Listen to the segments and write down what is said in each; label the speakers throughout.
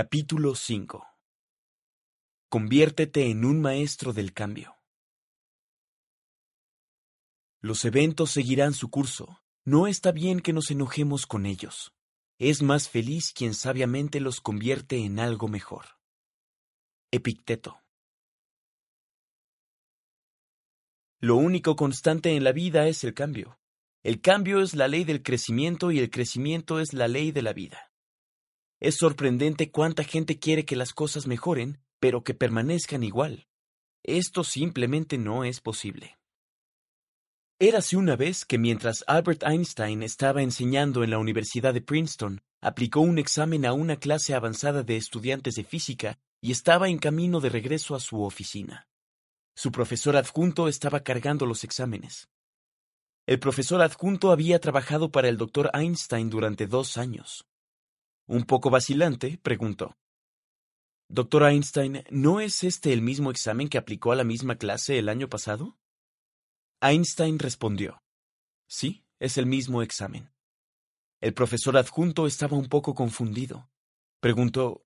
Speaker 1: Capítulo 5 Conviértete en un maestro del cambio. Los eventos seguirán su curso. No está bien que nos enojemos con ellos. Es más feliz quien sabiamente los convierte en algo mejor. Epicteto. Lo único constante en la vida es el cambio. El cambio es la ley del crecimiento y el crecimiento es la ley de la vida. Es sorprendente cuánta gente quiere que las cosas mejoren, pero que permanezcan igual. Esto simplemente no es posible. Érase una vez que mientras Albert Einstein estaba enseñando en la Universidad de Princeton, aplicó un examen a una clase avanzada de estudiantes de física y estaba en camino de regreso a su oficina. Su profesor adjunto estaba cargando los exámenes. El profesor adjunto había trabajado para el doctor Einstein durante dos años. Un poco vacilante, preguntó. Doctor Einstein, ¿no es este el mismo examen que aplicó a la misma clase el año pasado? Einstein respondió. Sí, es el mismo examen. El profesor adjunto estaba un poco confundido. Preguntó,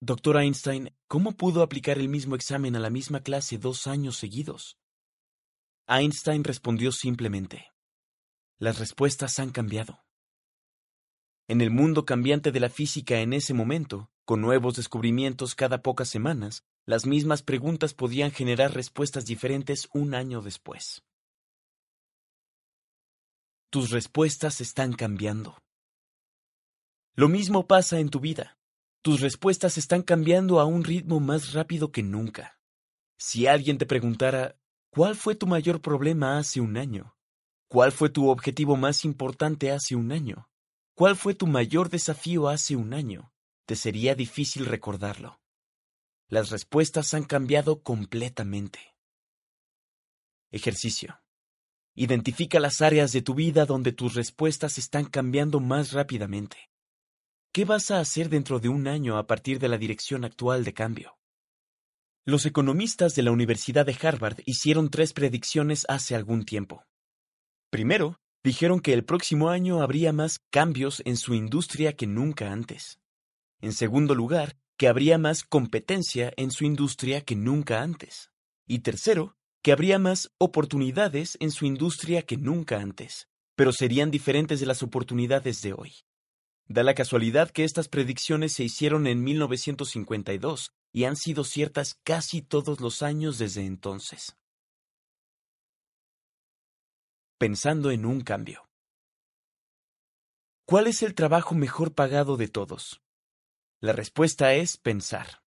Speaker 1: Doctor Einstein, ¿cómo pudo aplicar el mismo examen a la misma clase dos años seguidos? Einstein respondió simplemente, Las respuestas han cambiado. En el mundo cambiante de la física en ese momento, con nuevos descubrimientos cada pocas semanas, las mismas preguntas podían generar respuestas diferentes un año después. Tus respuestas están cambiando. Lo mismo pasa en tu vida. Tus respuestas están cambiando a un ritmo más rápido que nunca. Si alguien te preguntara, ¿cuál fue tu mayor problema hace un año? ¿Cuál fue tu objetivo más importante hace un año? ¿Cuál fue tu mayor desafío hace un año? Te sería difícil recordarlo. Las respuestas han cambiado completamente. Ejercicio. Identifica las áreas de tu vida donde tus respuestas están cambiando más rápidamente. ¿Qué vas a hacer dentro de un año a partir de la dirección actual de cambio? Los economistas de la Universidad de Harvard hicieron tres predicciones hace algún tiempo. Primero, dijeron que el próximo año habría más cambios en su industria que nunca antes. En segundo lugar, que habría más competencia en su industria que nunca antes. Y tercero, que habría más oportunidades en su industria que nunca antes, pero serían diferentes de las oportunidades de hoy. Da la casualidad que estas predicciones se hicieron en 1952 y han sido ciertas casi todos los años desde entonces. Pensando en un cambio. ¿Cuál es el trabajo mejor pagado de todos? La respuesta es pensar.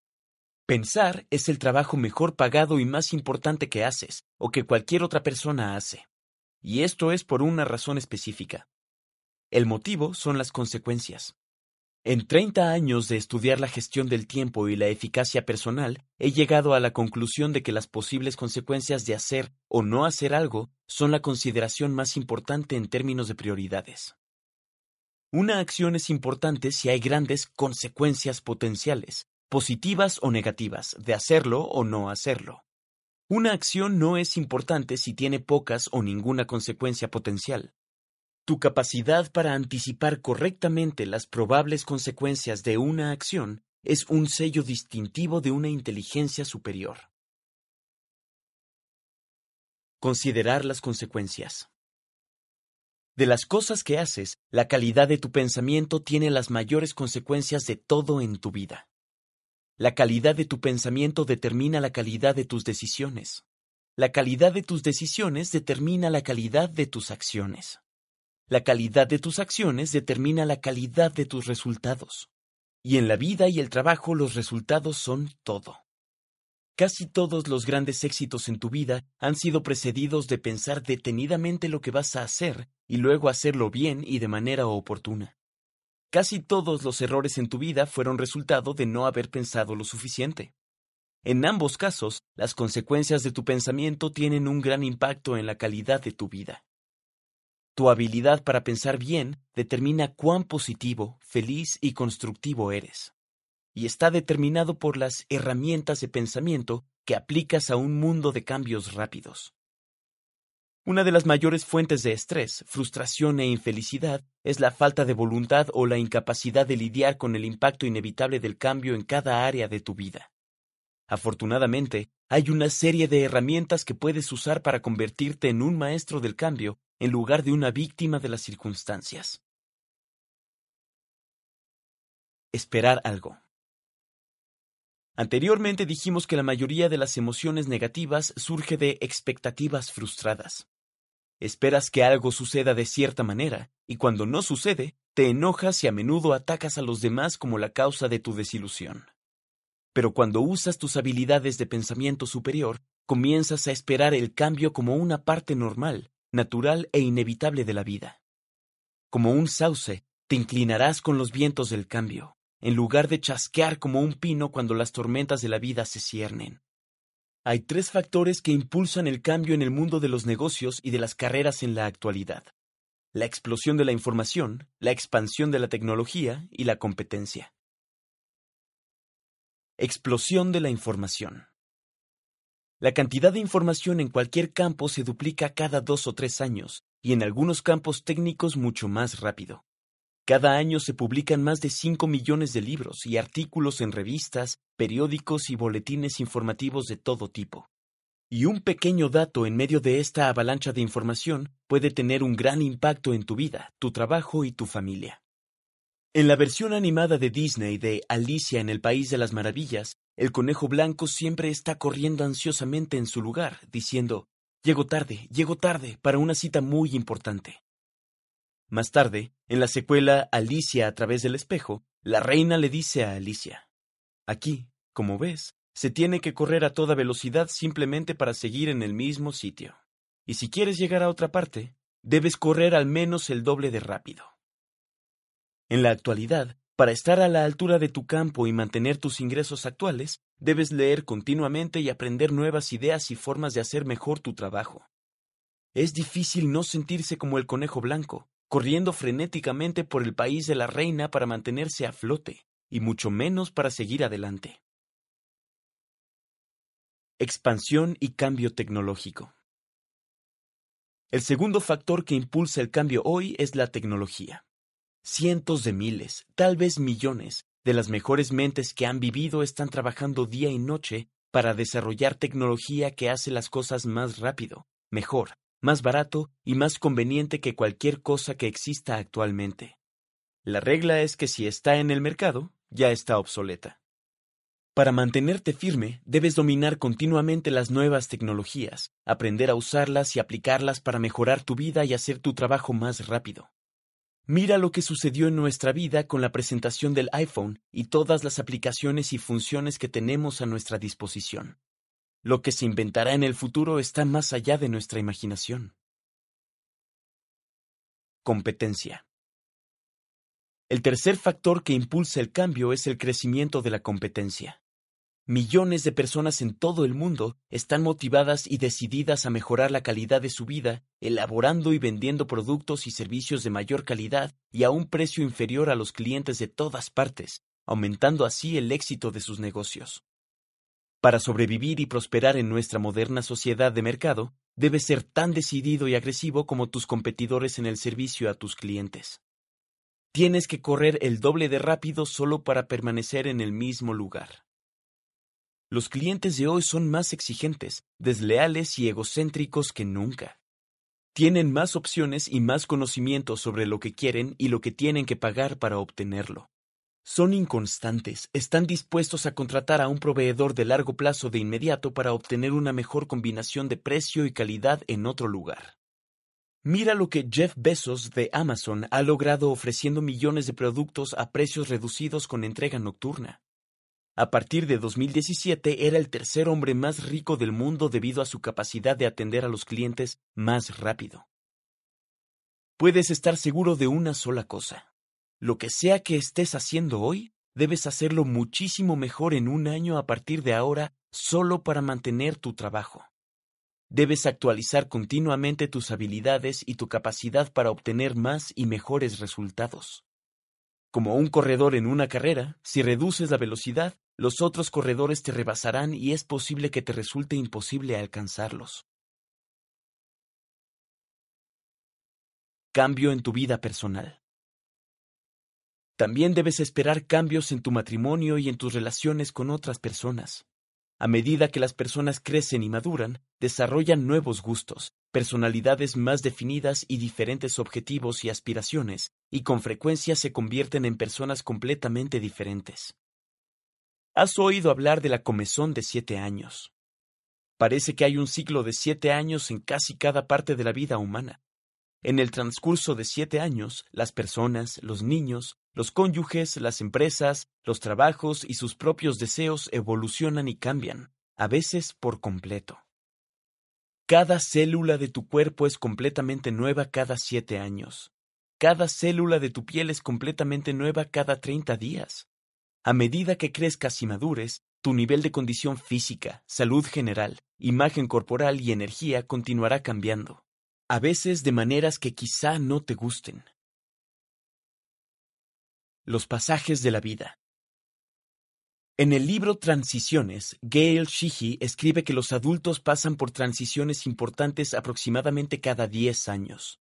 Speaker 1: Pensar es el trabajo mejor pagado y más importante que haces, o que cualquier otra persona hace. Y esto es por una razón específica. El motivo son las consecuencias. En 30 años de estudiar la gestión del tiempo y la eficacia personal, he llegado a la conclusión de que las posibles consecuencias de hacer o no hacer algo son la consideración más importante en términos de prioridades. Una acción es importante si hay grandes consecuencias potenciales, positivas o negativas, de hacerlo o no hacerlo. Una acción no es importante si tiene pocas o ninguna consecuencia potencial. Tu capacidad para anticipar correctamente las probables consecuencias de una acción es un sello distintivo de una inteligencia superior. Considerar las consecuencias. De las cosas que haces, la calidad de tu pensamiento tiene las mayores consecuencias de todo en tu vida. La calidad de tu pensamiento determina la calidad de tus decisiones. La calidad de tus decisiones determina la calidad de tus acciones. La calidad de tus acciones determina la calidad de tus resultados. Y en la vida y el trabajo los resultados son todo. Casi todos los grandes éxitos en tu vida han sido precedidos de pensar detenidamente lo que vas a hacer y luego hacerlo bien y de manera oportuna. Casi todos los errores en tu vida fueron resultado de no haber pensado lo suficiente. En ambos casos, las consecuencias de tu pensamiento tienen un gran impacto en la calidad de tu vida. Tu habilidad para pensar bien determina cuán positivo, feliz y constructivo eres. Y está determinado por las herramientas de pensamiento que aplicas a un mundo de cambios rápidos. Una de las mayores fuentes de estrés, frustración e infelicidad es la falta de voluntad o la incapacidad de lidiar con el impacto inevitable del cambio en cada área de tu vida. Afortunadamente, hay una serie de herramientas que puedes usar para convertirte en un maestro del cambio en lugar de una víctima de las circunstancias. Esperar algo. Anteriormente dijimos que la mayoría de las emociones negativas surge de expectativas frustradas. Esperas que algo suceda de cierta manera, y cuando no sucede, te enojas y a menudo atacas a los demás como la causa de tu desilusión. Pero cuando usas tus habilidades de pensamiento superior, comienzas a esperar el cambio como una parte normal, natural e inevitable de la vida. Como un sauce, te inclinarás con los vientos del cambio, en lugar de chasquear como un pino cuando las tormentas de la vida se ciernen. Hay tres factores que impulsan el cambio en el mundo de los negocios y de las carreras en la actualidad. La explosión de la información, la expansión de la tecnología y la competencia. Explosión de la información. La cantidad de información en cualquier campo se duplica cada dos o tres años, y en algunos campos técnicos mucho más rápido. Cada año se publican más de 5 millones de libros y artículos en revistas, periódicos y boletines informativos de todo tipo. Y un pequeño dato en medio de esta avalancha de información puede tener un gran impacto en tu vida, tu trabajo y tu familia. En la versión animada de Disney de Alicia en el País de las Maravillas, el conejo blanco siempre está corriendo ansiosamente en su lugar, diciendo, Llego tarde, llego tarde, para una cita muy importante. Más tarde, en la secuela Alicia a través del espejo, la reina le dice a Alicia, Aquí, como ves, se tiene que correr a toda velocidad simplemente para seguir en el mismo sitio. Y si quieres llegar a otra parte, debes correr al menos el doble de rápido. En la actualidad, para estar a la altura de tu campo y mantener tus ingresos actuales, debes leer continuamente y aprender nuevas ideas y formas de hacer mejor tu trabajo. Es difícil no sentirse como el conejo blanco, corriendo frenéticamente por el país de la reina para mantenerse a flote, y mucho menos para seguir adelante. Expansión y cambio tecnológico. El segundo factor que impulsa el cambio hoy es la tecnología. Cientos de miles, tal vez millones, de las mejores mentes que han vivido están trabajando día y noche para desarrollar tecnología que hace las cosas más rápido, mejor, más barato y más conveniente que cualquier cosa que exista actualmente. La regla es que si está en el mercado, ya está obsoleta. Para mantenerte firme, debes dominar continuamente las nuevas tecnologías, aprender a usarlas y aplicarlas para mejorar tu vida y hacer tu trabajo más rápido. Mira lo que sucedió en nuestra vida con la presentación del iPhone y todas las aplicaciones y funciones que tenemos a nuestra disposición. Lo que se inventará en el futuro está más allá de nuestra imaginación. Competencia. El tercer factor que impulsa el cambio es el crecimiento de la competencia. Millones de personas en todo el mundo están motivadas y decididas a mejorar la calidad de su vida, elaborando y vendiendo productos y servicios de mayor calidad y a un precio inferior a los clientes de todas partes, aumentando así el éxito de sus negocios. Para sobrevivir y prosperar en nuestra moderna sociedad de mercado, debes ser tan decidido y agresivo como tus competidores en el servicio a tus clientes. Tienes que correr el doble de rápido solo para permanecer en el mismo lugar. Los clientes de hoy son más exigentes, desleales y egocéntricos que nunca. Tienen más opciones y más conocimiento sobre lo que quieren y lo que tienen que pagar para obtenerlo. Son inconstantes, están dispuestos a contratar a un proveedor de largo plazo de inmediato para obtener una mejor combinación de precio y calidad en otro lugar. Mira lo que Jeff Bezos de Amazon ha logrado ofreciendo millones de productos a precios reducidos con entrega nocturna. A partir de 2017 era el tercer hombre más rico del mundo debido a su capacidad de atender a los clientes más rápido. Puedes estar seguro de una sola cosa lo que sea que estés haciendo hoy, debes hacerlo muchísimo mejor en un año a partir de ahora solo para mantener tu trabajo. Debes actualizar continuamente tus habilidades y tu capacidad para obtener más y mejores resultados. Como un corredor en una carrera, si reduces la velocidad, los otros corredores te rebasarán y es posible que te resulte imposible alcanzarlos. Cambio en tu vida personal. También debes esperar cambios en tu matrimonio y en tus relaciones con otras personas. A medida que las personas crecen y maduran, desarrollan nuevos gustos, personalidades más definidas y diferentes objetivos y aspiraciones, y con frecuencia se convierten en personas completamente diferentes. Has oído hablar de la comezón de siete años. Parece que hay un ciclo de siete años en casi cada parte de la vida humana. En el transcurso de siete años, las personas, los niños, los cónyuges, las empresas, los trabajos y sus propios deseos evolucionan y cambian, a veces por completo. Cada célula de tu cuerpo es completamente nueva cada siete años. Cada célula de tu piel es completamente nueva cada treinta días. A medida que crezcas y madures, tu nivel de condición física, salud general, imagen corporal y energía continuará cambiando, a veces de maneras que quizá no te gusten. Los pasajes de la vida. En el libro Transiciones, Gail Sheehy escribe que los adultos pasan por transiciones importantes aproximadamente cada 10 años.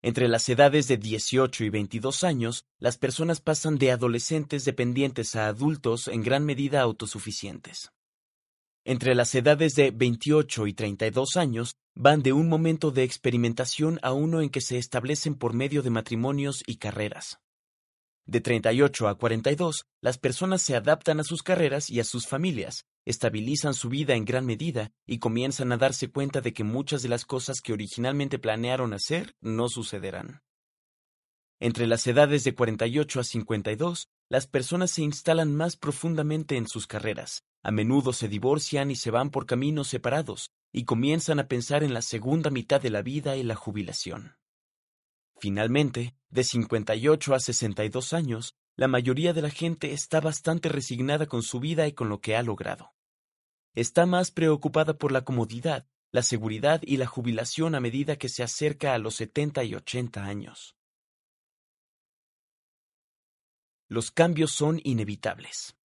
Speaker 1: Entre las edades de 18 y 22 años, las personas pasan de adolescentes dependientes a adultos en gran medida autosuficientes. Entre las edades de 28 y 32 años, van de un momento de experimentación a uno en que se establecen por medio de matrimonios y carreras. De 38 a 42, las personas se adaptan a sus carreras y a sus familias, estabilizan su vida en gran medida y comienzan a darse cuenta de que muchas de las cosas que originalmente planearon hacer no sucederán. Entre las edades de 48 a 52, las personas se instalan más profundamente en sus carreras, a menudo se divorcian y se van por caminos separados, y comienzan a pensar en la segunda mitad de la vida y la jubilación. Finalmente, de 58 a 62 años, la mayoría de la gente está bastante resignada con su vida y con lo que ha logrado. Está más preocupada por la comodidad, la seguridad y la jubilación a medida que se acerca a los 70 y 80 años. Los cambios son inevitables.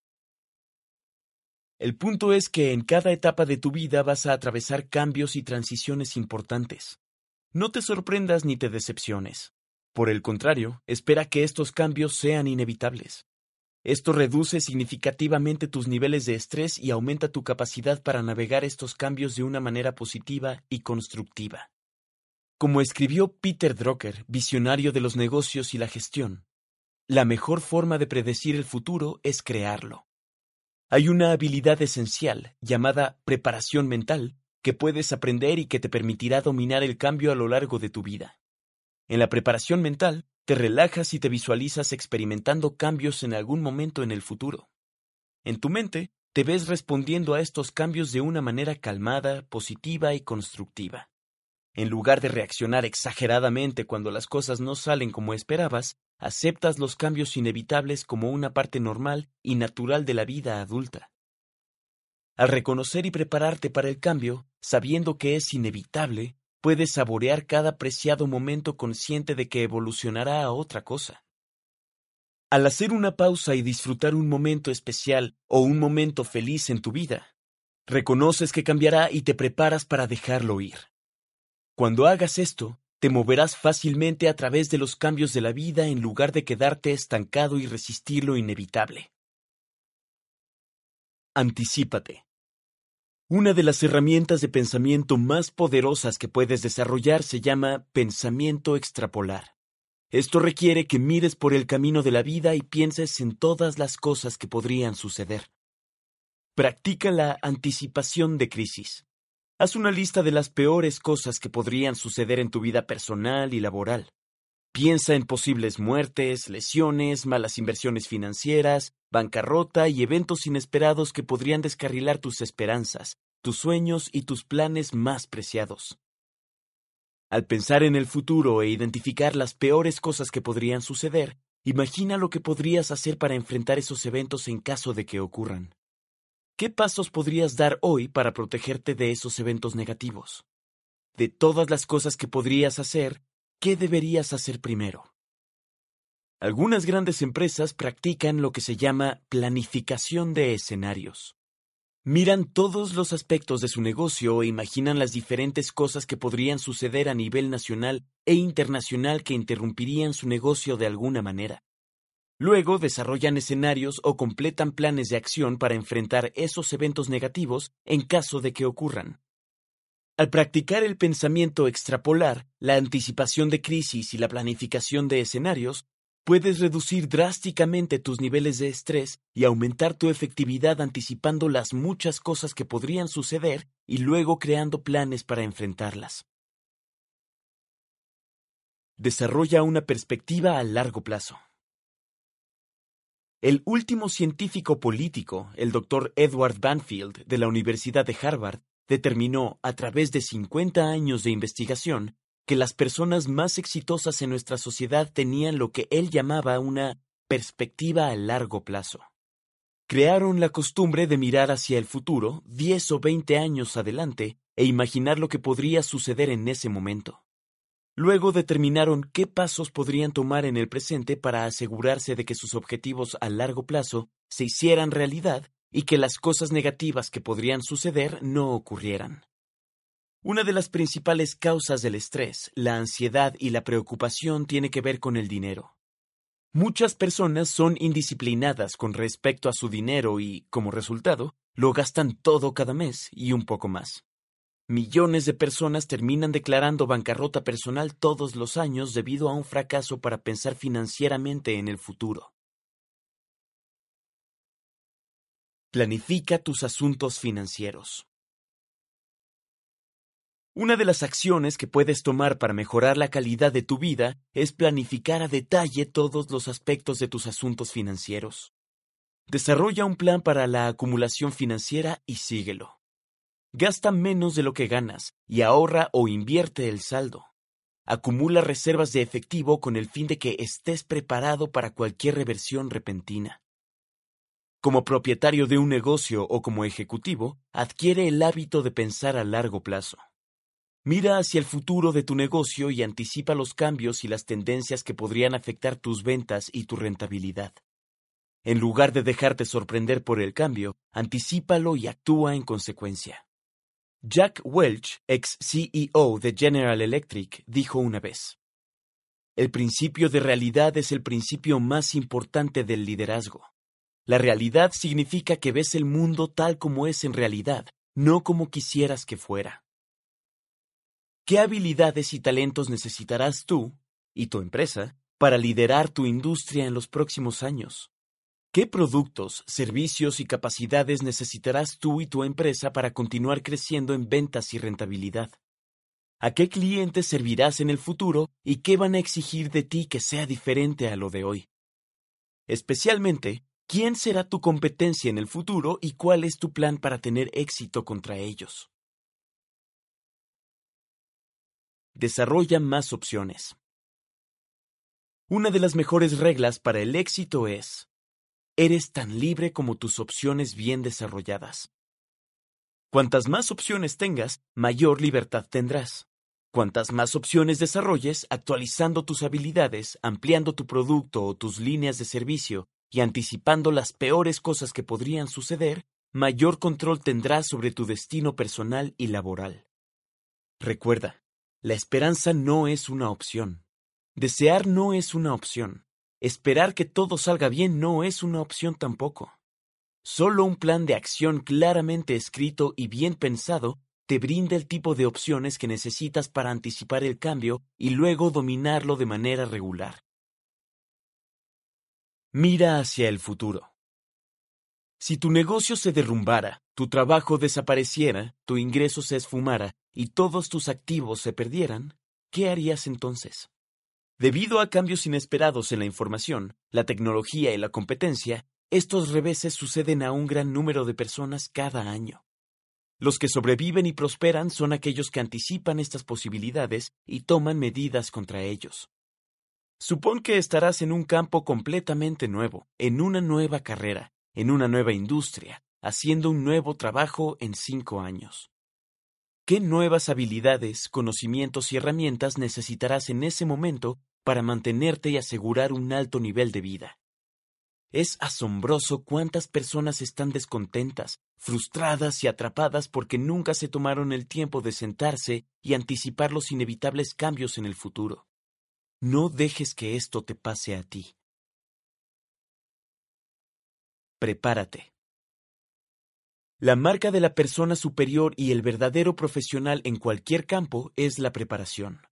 Speaker 1: El punto es que en cada etapa de tu vida vas a atravesar cambios y transiciones importantes. No te sorprendas ni te decepciones. Por el contrario, espera que estos cambios sean inevitables. Esto reduce significativamente tus niveles de estrés y aumenta tu capacidad para navegar estos cambios de una manera positiva y constructiva. Como escribió Peter Drucker, visionario de los negocios y la gestión, la mejor forma de predecir el futuro es crearlo. Hay una habilidad esencial, llamada preparación mental, que puedes aprender y que te permitirá dominar el cambio a lo largo de tu vida. En la preparación mental, te relajas y te visualizas experimentando cambios en algún momento en el futuro. En tu mente, te ves respondiendo a estos cambios de una manera calmada, positiva y constructiva. En lugar de reaccionar exageradamente cuando las cosas no salen como esperabas, aceptas los cambios inevitables como una parte normal y natural de la vida adulta. Al reconocer y prepararte para el cambio, sabiendo que es inevitable, puedes saborear cada preciado momento consciente de que evolucionará a otra cosa. Al hacer una pausa y disfrutar un momento especial o un momento feliz en tu vida, reconoces que cambiará y te preparas para dejarlo ir. Cuando hagas esto, te moverás fácilmente a través de los cambios de la vida en lugar de quedarte estancado y resistir lo inevitable. Anticípate. Una de las herramientas de pensamiento más poderosas que puedes desarrollar se llama pensamiento extrapolar. Esto requiere que mires por el camino de la vida y pienses en todas las cosas que podrían suceder. Practica la anticipación de crisis. Haz una lista de las peores cosas que podrían suceder en tu vida personal y laboral. Piensa en posibles muertes, lesiones, malas inversiones financieras, bancarrota y eventos inesperados que podrían descarrilar tus esperanzas, tus sueños y tus planes más preciados. Al pensar en el futuro e identificar las peores cosas que podrían suceder, imagina lo que podrías hacer para enfrentar esos eventos en caso de que ocurran. ¿Qué pasos podrías dar hoy para protegerte de esos eventos negativos? De todas las cosas que podrías hacer, ¿qué deberías hacer primero? Algunas grandes empresas practican lo que se llama planificación de escenarios. Miran todos los aspectos de su negocio e imaginan las diferentes cosas que podrían suceder a nivel nacional e internacional que interrumpirían su negocio de alguna manera. Luego desarrollan escenarios o completan planes de acción para enfrentar esos eventos negativos en caso de que ocurran. Al practicar el pensamiento extrapolar, la anticipación de crisis y la planificación de escenarios, Puedes reducir drásticamente tus niveles de estrés y aumentar tu efectividad anticipando las muchas cosas que podrían suceder y luego creando planes para enfrentarlas. Desarrolla una perspectiva a largo plazo. El último científico político, el doctor Edward Banfield de la Universidad de Harvard, determinó, a través de 50 años de investigación, que las personas más exitosas en nuestra sociedad tenían lo que él llamaba una perspectiva a largo plazo. Crearon la costumbre de mirar hacia el futuro, diez o veinte años adelante, e imaginar lo que podría suceder en ese momento. Luego determinaron qué pasos podrían tomar en el presente para asegurarse de que sus objetivos a largo plazo se hicieran realidad y que las cosas negativas que podrían suceder no ocurrieran. Una de las principales causas del estrés, la ansiedad y la preocupación tiene que ver con el dinero. Muchas personas son indisciplinadas con respecto a su dinero y, como resultado, lo gastan todo cada mes y un poco más. Millones de personas terminan declarando bancarrota personal todos los años debido a un fracaso para pensar financieramente en el futuro. Planifica tus asuntos financieros. Una de las acciones que puedes tomar para mejorar la calidad de tu vida es planificar a detalle todos los aspectos de tus asuntos financieros. Desarrolla un plan para la acumulación financiera y síguelo. Gasta menos de lo que ganas y ahorra o invierte el saldo. Acumula reservas de efectivo con el fin de que estés preparado para cualquier reversión repentina. Como propietario de un negocio o como ejecutivo, adquiere el hábito de pensar a largo plazo. Mira hacia el futuro de tu negocio y anticipa los cambios y las tendencias que podrían afectar tus ventas y tu rentabilidad. En lugar de dejarte sorprender por el cambio, anticípalo y actúa en consecuencia. Jack Welch, ex CEO de General Electric, dijo una vez, El principio de realidad es el principio más importante del liderazgo. La realidad significa que ves el mundo tal como es en realidad, no como quisieras que fuera. ¿Qué habilidades y talentos necesitarás tú y tu empresa para liderar tu industria en los próximos años? ¿Qué productos, servicios y capacidades necesitarás tú y tu empresa para continuar creciendo en ventas y rentabilidad? ¿A qué clientes servirás en el futuro y qué van a exigir de ti que sea diferente a lo de hoy? Especialmente, ¿quién será tu competencia en el futuro y cuál es tu plan para tener éxito contra ellos? Desarrolla más opciones. Una de las mejores reglas para el éxito es, eres tan libre como tus opciones bien desarrolladas. Cuantas más opciones tengas, mayor libertad tendrás. Cuantas más opciones desarrolles, actualizando tus habilidades, ampliando tu producto o tus líneas de servicio y anticipando las peores cosas que podrían suceder, mayor control tendrás sobre tu destino personal y laboral. Recuerda, la esperanza no es una opción. Desear no es una opción. Esperar que todo salga bien no es una opción tampoco. Solo un plan de acción claramente escrito y bien pensado te brinda el tipo de opciones que necesitas para anticipar el cambio y luego dominarlo de manera regular. Mira hacia el futuro. Si tu negocio se derrumbara, tu trabajo desapareciera, tu ingreso se esfumara y todos tus activos se perdieran, ¿qué harías entonces? Debido a cambios inesperados en la información, la tecnología y la competencia, estos reveses suceden a un gran número de personas cada año. Los que sobreviven y prosperan son aquellos que anticipan estas posibilidades y toman medidas contra ellos. Supón que estarás en un campo completamente nuevo, en una nueva carrera, en una nueva industria, haciendo un nuevo trabajo en cinco años. ¿Qué nuevas habilidades, conocimientos y herramientas necesitarás en ese momento para mantenerte y asegurar un alto nivel de vida? Es asombroso cuántas personas están descontentas, frustradas y atrapadas porque nunca se tomaron el tiempo de sentarse y anticipar los inevitables cambios en el futuro. No dejes que esto te pase a ti. Prepárate. La marca de la persona superior y el verdadero profesional en cualquier campo es la preparación.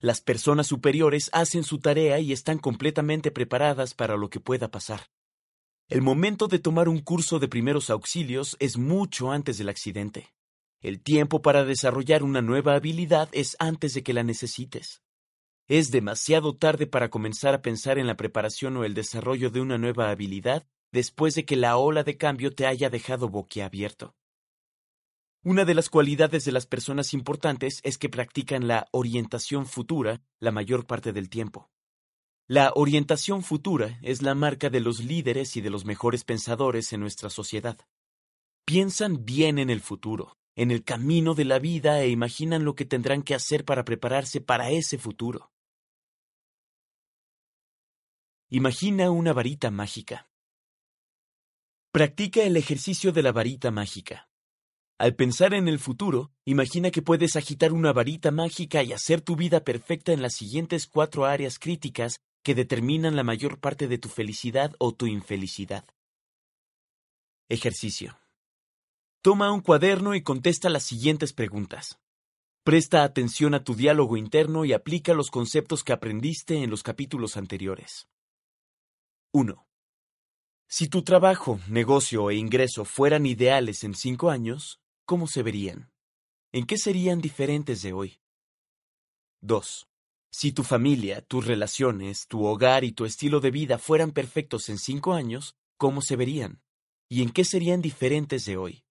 Speaker 1: Las personas superiores hacen su tarea y están completamente preparadas para lo que pueda pasar. El momento de tomar un curso de primeros auxilios es mucho antes del accidente. El tiempo para desarrollar una nueva habilidad es antes de que la necesites. Es demasiado tarde para comenzar a pensar en la preparación o el desarrollo de una nueva habilidad después de que la ola de cambio te haya dejado boquiabierto. Una de las cualidades de las personas importantes es que practican la orientación futura la mayor parte del tiempo. La orientación futura es la marca de los líderes y de los mejores pensadores en nuestra sociedad. Piensan bien en el futuro, en el camino de la vida e imaginan lo que tendrán que hacer para prepararse para ese futuro. Imagina una varita mágica. Practica el ejercicio de la varita mágica. Al pensar en el futuro, imagina que puedes agitar una varita mágica y hacer tu vida perfecta en las siguientes cuatro áreas críticas que determinan la mayor parte de tu felicidad o tu infelicidad. Ejercicio. Toma un cuaderno y contesta las siguientes preguntas. Presta atención a tu diálogo interno y aplica los conceptos que aprendiste en los capítulos anteriores. 1. Si tu trabajo, negocio e ingreso fueran ideales en cinco años, ¿cómo se verían? ¿En qué serían diferentes de hoy? 2. Si tu familia, tus relaciones, tu hogar y tu estilo de vida fueran perfectos en cinco años, ¿cómo se verían? ¿Y en qué serían diferentes de hoy?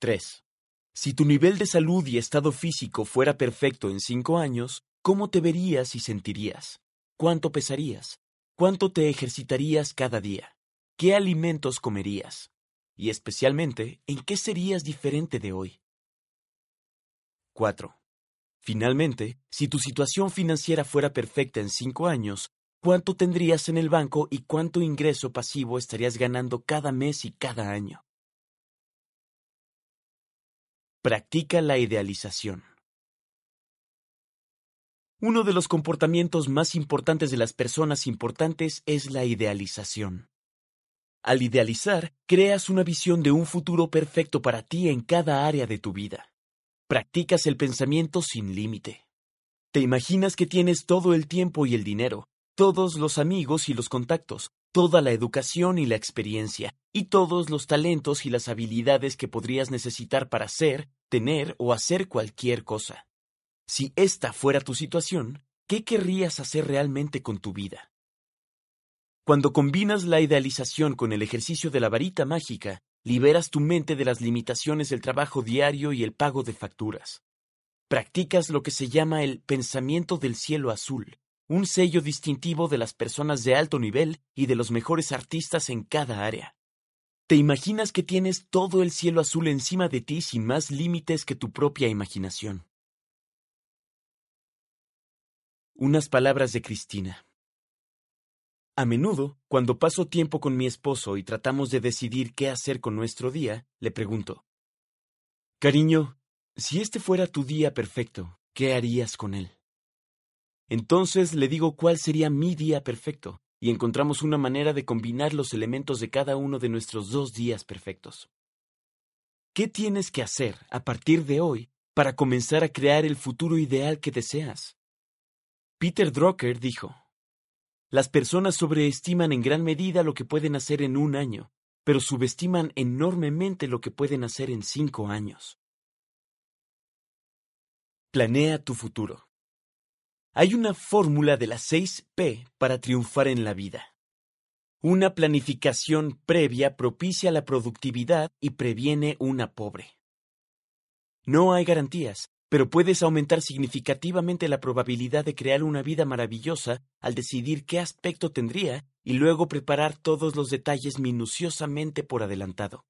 Speaker 1: 3. Si tu nivel de salud y estado físico fuera perfecto en cinco años, ¿cómo te verías y sentirías? ¿Cuánto pesarías? ¿Cuánto te ejercitarías cada día? ¿Qué alimentos comerías? Y especialmente, ¿en qué serías diferente de hoy? 4. Finalmente, si tu situación financiera fuera perfecta en cinco años, ¿cuánto tendrías en el banco y cuánto ingreso pasivo estarías ganando cada mes y cada año? Practica la idealización. Uno de los comportamientos más importantes de las personas importantes es la idealización. Al idealizar, creas una visión de un futuro perfecto para ti en cada área de tu vida. Practicas el pensamiento sin límite. Te imaginas que tienes todo el tiempo y el dinero, todos los amigos y los contactos, toda la educación y la experiencia, y todos los talentos y las habilidades que podrías necesitar para ser, tener o hacer cualquier cosa. Si esta fuera tu situación, ¿qué querrías hacer realmente con tu vida? Cuando combinas la idealización con el ejercicio de la varita mágica, liberas tu mente de las limitaciones del trabajo diario y el pago de facturas. Practicas lo que se llama el pensamiento del cielo azul, un sello distintivo de las personas de alto nivel y de los mejores artistas en cada área. Te imaginas que tienes todo el cielo azul encima de ti sin más límites que tu propia imaginación. Unas palabras de Cristina. A menudo, cuando paso tiempo con mi esposo y tratamos de decidir qué hacer con nuestro día, le pregunto, Cariño, si este fuera tu día perfecto, ¿qué harías con él? Entonces le digo cuál sería mi día perfecto, y encontramos una manera de combinar los elementos de cada uno de nuestros dos días perfectos. ¿Qué tienes que hacer a partir de hoy para comenzar a crear el futuro ideal que deseas? Peter Drucker dijo, las personas sobreestiman en gran medida lo que pueden hacer en un año, pero subestiman enormemente lo que pueden hacer en cinco años. Planea tu futuro. Hay una fórmula de las seis P para triunfar en la vida. Una planificación previa propicia la productividad y previene una pobre. No hay garantías, pero puedes aumentar significativamente la probabilidad de crear una vida maravillosa al decidir qué aspecto tendría y luego preparar todos los detalles minuciosamente por adelantado.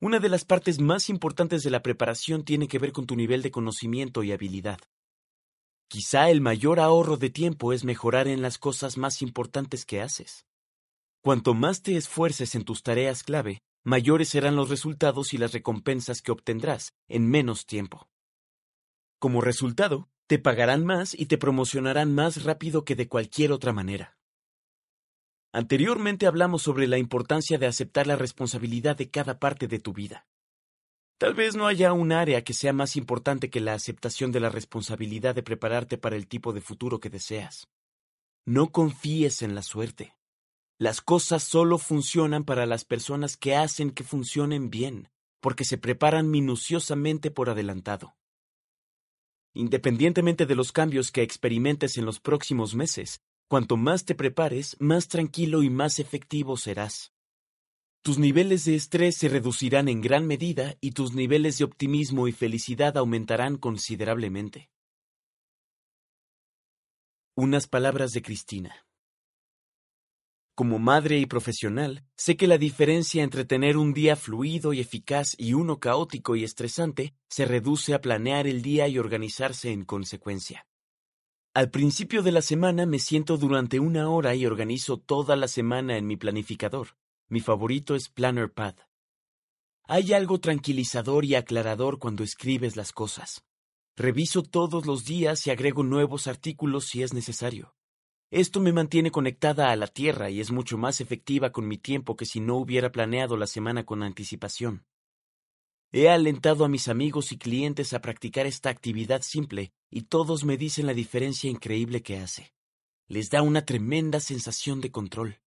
Speaker 1: Una de las partes más importantes de la preparación tiene que ver con tu nivel de conocimiento y habilidad. Quizá el mayor ahorro de tiempo es mejorar en las cosas más importantes que haces. Cuanto más te esfuerces en tus tareas clave, mayores serán los resultados y las recompensas que obtendrás en menos tiempo. Como resultado, te pagarán más y te promocionarán más rápido que de cualquier otra manera. Anteriormente hablamos sobre la importancia de aceptar la responsabilidad de cada parte de tu vida. Tal vez no haya un área que sea más importante que la aceptación de la responsabilidad de prepararte para el tipo de futuro que deseas. No confíes en la suerte. Las cosas solo funcionan para las personas que hacen que funcionen bien, porque se preparan minuciosamente por adelantado. Independientemente de los cambios que experimentes en los próximos meses, cuanto más te prepares, más tranquilo y más efectivo serás. Tus niveles de estrés se reducirán en gran medida y tus niveles de optimismo y felicidad aumentarán considerablemente. Unas palabras de Cristina. Como madre y profesional, sé que la diferencia entre tener un día fluido y eficaz y uno caótico y estresante se reduce a planear el día y organizarse en consecuencia. Al principio de la semana me siento durante una hora y organizo toda la semana en mi planificador. Mi favorito es Planner Pad. Hay algo tranquilizador y aclarador cuando escribes las cosas. Reviso todos los días y agrego nuevos artículos si es necesario. Esto me mantiene conectada a la Tierra y es mucho más efectiva con mi tiempo que si no hubiera planeado la semana con anticipación. He alentado a mis amigos y clientes a practicar esta actividad simple y todos me dicen la diferencia increíble que hace. Les da una tremenda sensación de control.